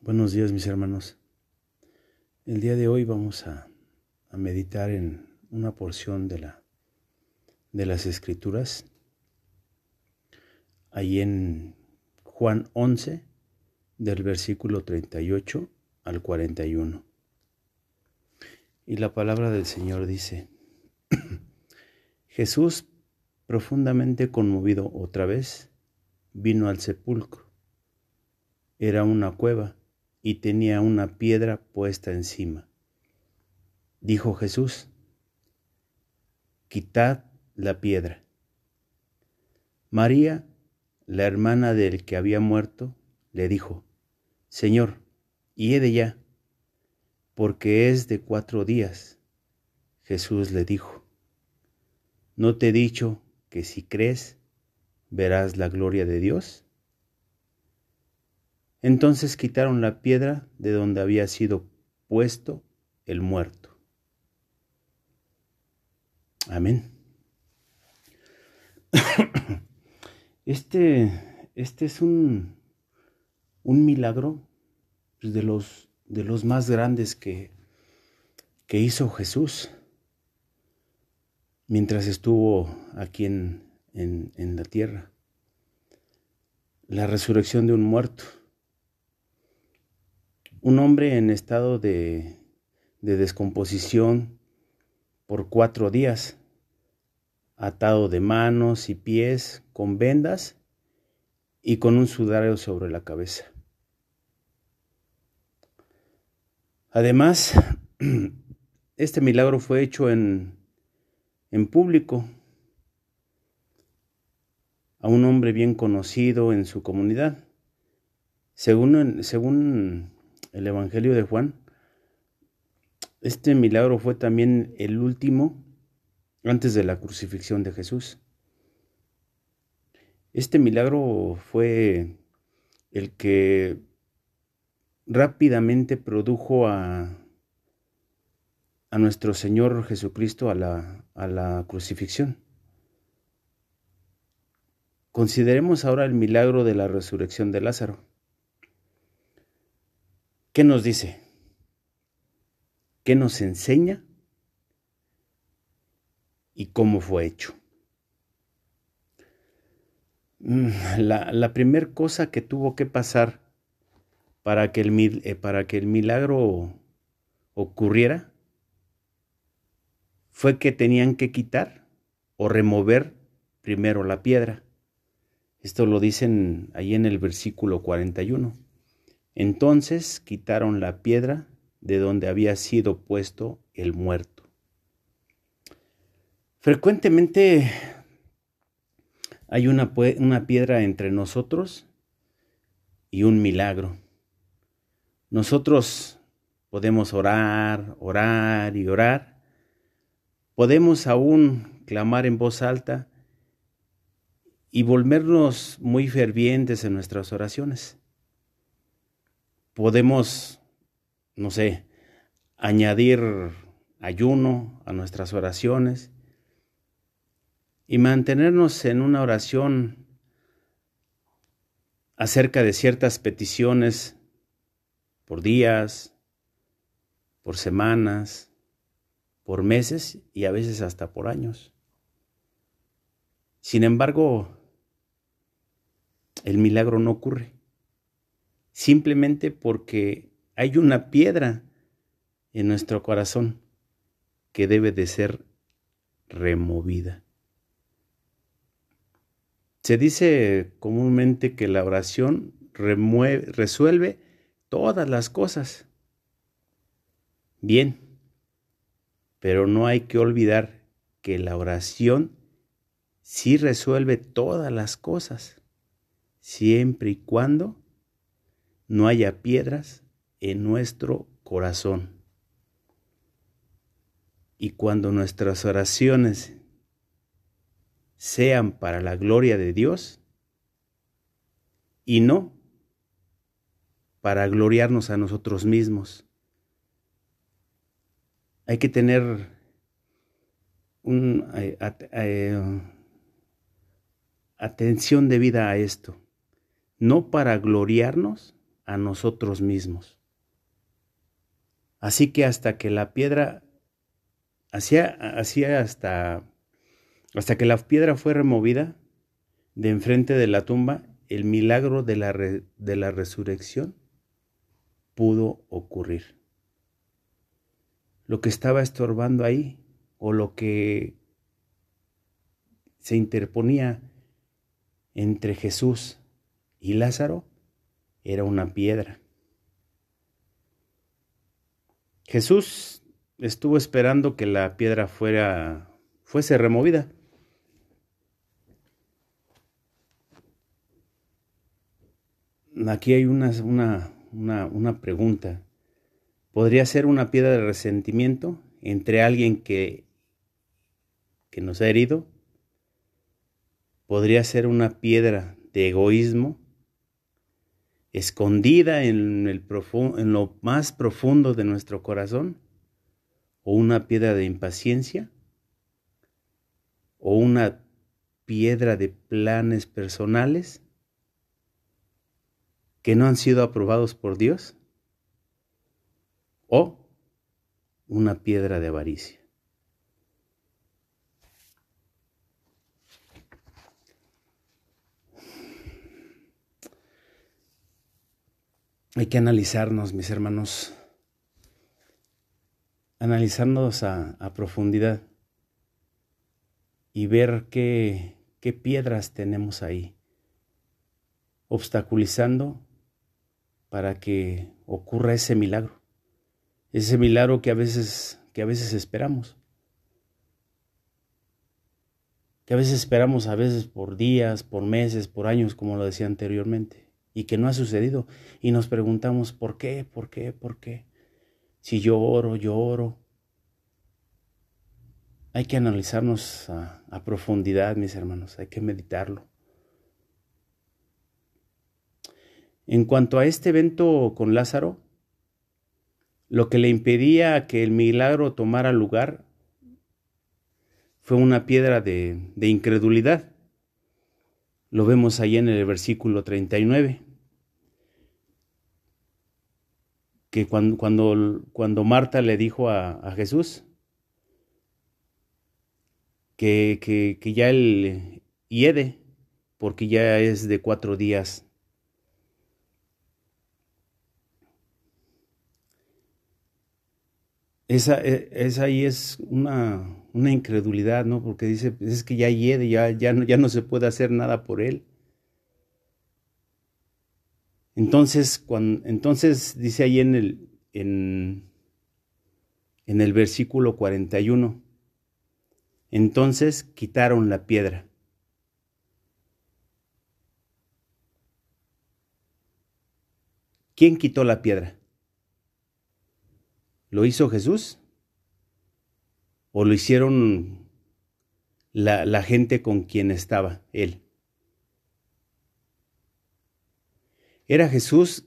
Buenos días mis hermanos. El día de hoy vamos a, meditar en una porción de, la, de las escrituras, ahí en Juan 11, del versículo 38 al 41. Y la palabra del Señor dice, Jesús, profundamente conmovido otra vez, vino al sepulcro. Era una cueva y tenía una piedra puesta encima. Dijo Jesús, quitad la piedra. María, la hermana del que había muerto, le dijo, Señor, y de ya, porque es de cuatro días. Jesús le dijo, ¿no te he dicho que si crees, verás la gloria de Dios? Entonces quitaron la piedra de donde había sido puesto el muerto. Amén. Este, este es un, un milagro pues, de, los, de los más grandes que, que hizo Jesús mientras estuvo aquí en, en la tierra. La resurrección de un muerto un hombre en estado de, descomposición por cuatro días, atado de manos y pies con vendas y con un sudario sobre la cabeza. Además, este milagro fue hecho en, en público a un hombre bien conocido en su comunidad. Según, según el Evangelio de Juan, este milagro fue también el último antes de la crucifixión de Jesús. Este milagro fue el que rápidamente produjo a, a nuestro Señor Jesucristo a la, a la crucifixión. Consideremos ahora el milagro de la resurrección de Lázaro. ¿Qué nos dice? ¿Qué nos enseña? ¿Y cómo fue hecho? Mm, la, primera cosa que tuvo que pasar para que, el, eh, para que el milagro ocurriera fue que tenían que quitar o remover primero la piedra. Esto lo dicen ahí en el versículo 41. Entonces quitaron la piedra de donde había sido puesto el muerto. Frecuentemente hay una, una, piedra entre nosotros y un milagro. Nosotros podemos orar, orar y orar. Podemos aún clamar en voz alta y volvernos muy fervientes en nuestras oraciones podemos, no sé, añadir ayuno a nuestras oraciones y mantenernos en una oración acerca de ciertas peticiones por días, por semanas, por meses y a veces hasta por años. Sin embargo, el milagro no ocurre simplemente porque hay una piedra en nuestro corazón que debe de ser removida. Se dice comúnmente que la oración resuelve todas las cosas. Bien, pero no hay que olvidar que la oración sí resuelve todas las cosas, siempre y cuando no haya piedras en nuestro corazón. Y cuando nuestras oraciones sean para la gloria de Dios y no para gloriarnos a nosotros mismos. Hay que tener un, eh, eh, atención debida a esto, no para gloriarnos, a nosotros mismos. Así que hasta que la piedra, hacía, hacía hasta, hasta que la piedra fue removida de enfrente de la tumba, el milagro de la, de la resurrección pudo ocurrir. Lo que estaba estorbando ahí o lo que se interponía entre Jesús y Lázaro era una piedra. Jesús estuvo esperando que la piedra fuera fuese removida. Aquí hay una, una, una pregunta. ¿Podría ser una piedra de resentimiento entre alguien que, que nos ha herido? ¿Podría ser una piedra de egoísmo escondida en, lo más profundo de nuestro corazón? ¿O una piedra de impaciencia? ¿O una piedra de planes personales que no han sido aprobados por Dios? ¿O una piedra de avaricia? Hay que analizarnos, mis hermanos, analizarnos a, profundidad y ver qué, qué piedras tenemos ahí, obstaculizando para que ocurra ese milagro, ese milagro que a veces, que a veces esperamos, que a veces esperamos a veces por días, por meses, por años, como lo decía anteriormente y que no ha sucedido. Y nos preguntamos, ¿por qué? ¿Por qué? ¿Por qué? Si yo oro, yo oro. Hay que analizarnos a, profundidad, mis hermanos, hay que meditarlo. En cuanto a este evento con Lázaro, lo que le impedía que el milagro tomara lugar fue una piedra de, de incredulidad. Lo vemos ahí en el versículo 39. Que cuando, cuando, cuando Marta le dijo a, Jesús que, que, que, ya él hiede, porque ya es de cuatro días. Esa, e, esa ahí es una, una, incredulidad, ¿no? Porque dice, es que ya hiede, ya, ya, ya no se puede hacer nada por él. Entonces, cuando, entonces dice ahí en el, en, el versículo 41, entonces quitaron la piedra. ¿Quién quitó la piedra? ¿Lo hizo Jesús? ¿O lo hicieron la, la gente con quien estaba él? Era Jesús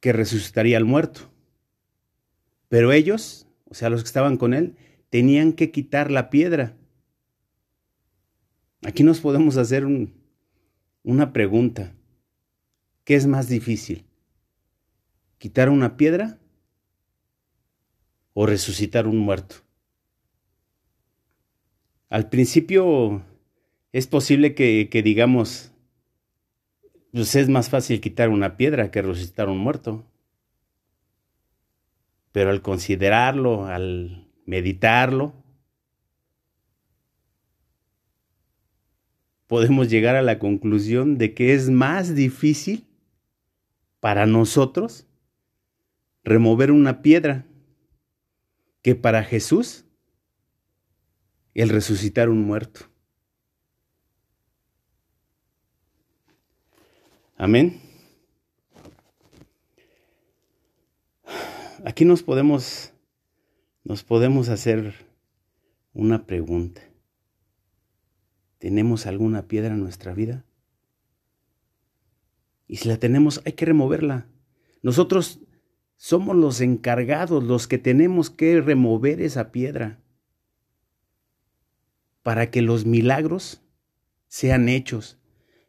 que resucitaría al muerto. Pero ellos, o sea, los que estaban con él, tenían que quitar la piedra. Aquí nos podemos hacer una pregunta. ¿Qué es más difícil? ¿Quitar una piedra o resucitar un muerto? Al principio es posible que, que digamos, pues es más fácil quitar una piedra que resucitar un muerto. Pero al considerarlo, al meditarlo, podemos llegar a la conclusión de que es más difícil para nosotros remover una piedra que para Jesús el resucitar un muerto. Amén. Aquí nos podemos, nos podemos hacer una pregunta. ¿Tenemos alguna piedra en nuestra vida? Y si la tenemos, hay que removerla. Nosotros somos los encargados, los que tenemos que remover esa piedra para que los milagros sean hechos,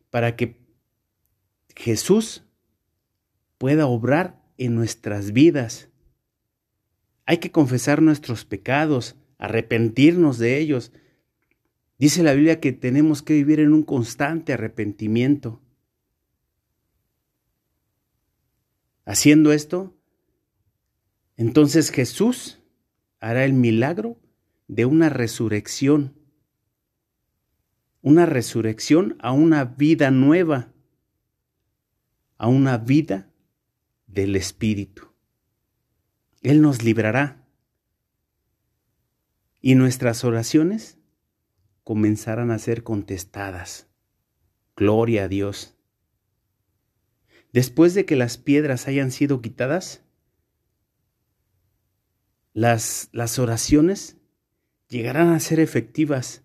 para que Jesús pueda obrar en nuestras vidas. Hay que confesar nuestros pecados, arrepentirnos de ellos. Dice la Biblia que tenemos que vivir en un constante arrepentimiento. Haciendo esto, entonces Jesús hará el milagro de una resurrección, una resurrección a una vida nueva, a una vida del Espíritu. Él nos librará y nuestras oraciones comenzarán a ser contestadas. Gloria a Dios. Después de que las piedras hayan sido quitadas, las, las oraciones llegarán a ser efectivas.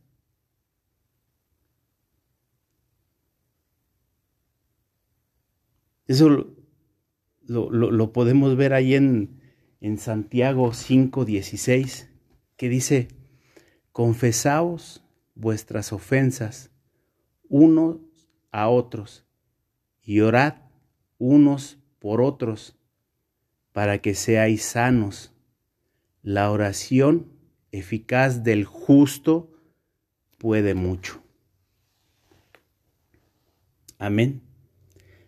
Eso lo, podemos ver ahí en, en Santiago 5:16, que dice, confesaos vuestras ofensas unos a otros y orad unos por otros para que seáis sanos. La oración eficaz del justo puede mucho. Amén.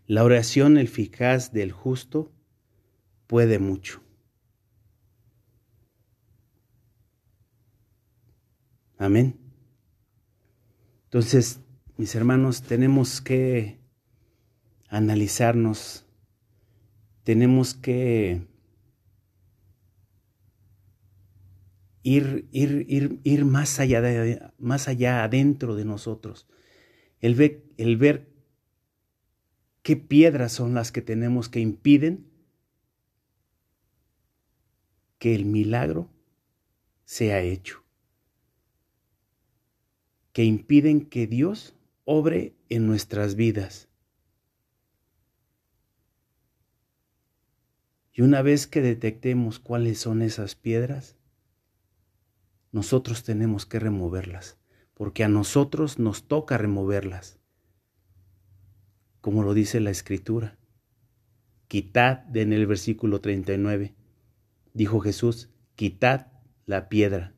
La oración eficaz del justo puede mucho. Amén. Entonces, mis hermanos, tenemos que analizarnos, tenemos que ir, ir, ir, ir más, allá de, más allá adentro de nosotros, el ver, el ver qué piedras son las que tenemos que impiden que el milagro sea hecho, que impiden que Dios obre en nuestras vidas. Y una vez que detectemos cuáles son esas piedras, nosotros tenemos que removerlas, porque a nosotros nos toca removerlas, como lo dice la escritura. Quitad en el versículo 39, dijo Jesús, quitad la piedra.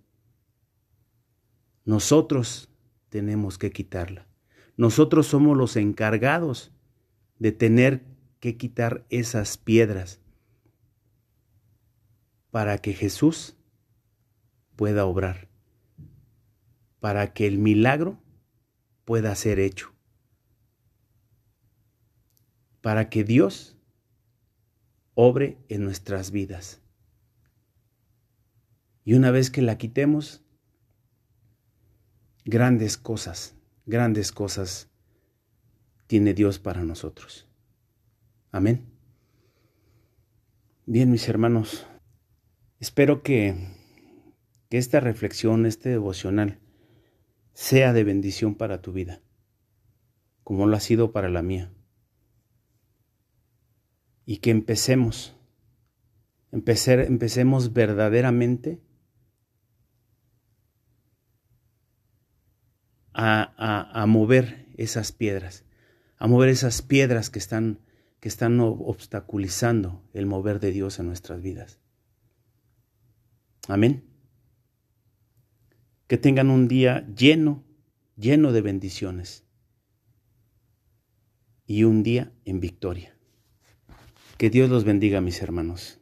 Nosotros tenemos que quitarla. Nosotros somos los encargados de tener que quitar esas piedras para que Jesús pueda obrar, para que el milagro pueda ser hecho, para que Dios obre en nuestras vidas. Y una vez que la quitemos, grandes cosas, grandes cosas tiene Dios para nosotros. Amén. Bien, mis hermanos, espero que que esta reflexión, este devocional, sea de bendición para tu vida, como lo ha sido para la mía. Y que empecemos, empecemos verdaderamente a, a, mover esas piedras, a mover esas piedras que están, que están obstaculizando el mover de Dios en nuestras vidas. Amén. Que tengan un día lleno, lleno de bendiciones. Y un día en victoria. Que Dios los bendiga, mis hermanos.